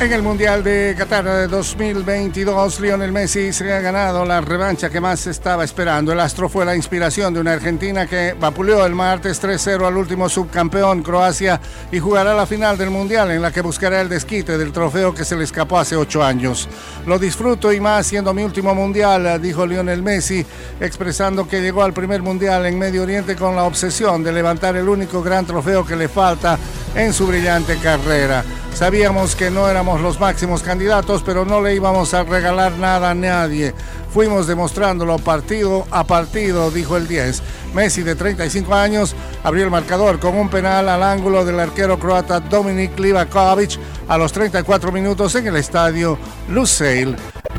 En el Mundial de Qatar de 2022, Lionel Messi se ha ganado la revancha que más estaba esperando. El astro fue la inspiración de una Argentina que vapuleó el martes 3-0 al último subcampeón Croacia y jugará la final del Mundial en la que buscará el desquite del trofeo que se le escapó hace ocho años. Lo disfruto y más siendo mi último Mundial, dijo Lionel Messi, expresando que llegó al primer Mundial en Medio Oriente con la obsesión de levantar el único gran trofeo que le falta en su brillante carrera. Sabíamos que no éramos los máximos candidatos, pero no le íbamos a regalar nada a nadie. Fuimos demostrándolo partido a partido, dijo el 10. Messi, de 35 años, abrió el marcador con un penal al ángulo del arquero croata Dominik Livakovic a los 34 minutos en el estadio Lusail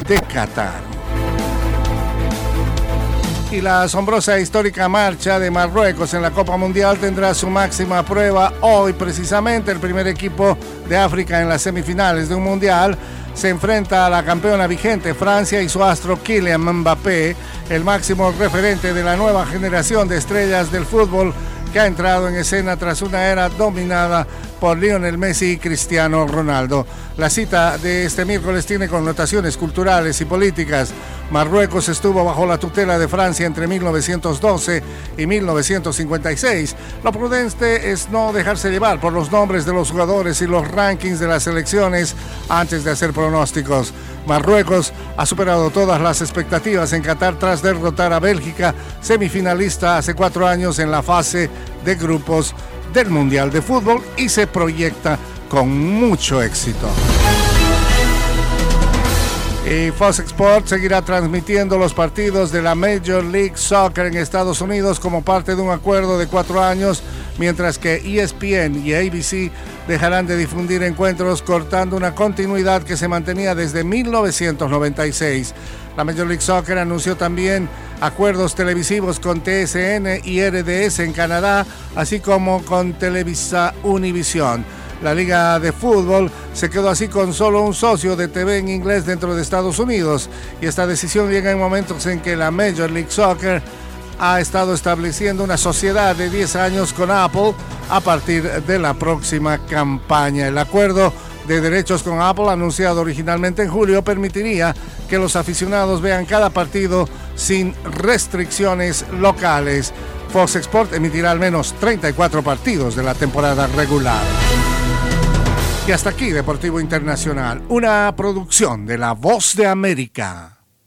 de Qatar y la asombrosa e histórica marcha de Marruecos en la Copa Mundial tendrá su máxima prueba hoy. Precisamente el primer equipo de África en las semifinales de un Mundial se enfrenta a la campeona vigente Francia y su astro Kylian Mbappé, el máximo referente de la nueva generación de estrellas del fútbol que ha entrado en escena tras una era dominada por Lionel Messi y Cristiano Ronaldo. La cita de este miércoles tiene connotaciones culturales y políticas. Marruecos estuvo bajo la tutela de Francia entre 1912 y 1956. Lo prudente es no dejarse llevar por los nombres de los jugadores y los rankings de las selecciones antes de hacer pronósticos. Marruecos ha superado todas las expectativas en Qatar tras derrotar a Bélgica, semifinalista hace cuatro años en la fase de grupos del Mundial de Fútbol y se proyecta con mucho éxito. Y Fox Sports seguirá transmitiendo los partidos de la Major League Soccer en Estados Unidos como parte de un acuerdo de cuatro años, mientras que ESPN y ABC dejarán de difundir encuentros cortando una continuidad que se mantenía desde 1996. La Major League Soccer anunció también acuerdos televisivos con TSN y RDS en Canadá, así como con Televisa Univision. La Liga de Fútbol se quedó así con solo un socio de TV en inglés dentro de Estados Unidos y esta decisión llega en momentos en que la Major League Soccer ha estado estableciendo una sociedad de 10 años con Apple a partir de la próxima campaña. El acuerdo de derechos con Apple, anunciado originalmente en julio, permitiría que los aficionados vean cada partido sin restricciones locales. Fox Sport emitirá al menos 34 partidos de la temporada regular. Y hasta aquí Deportivo Internacional, una producción de La Voz de América.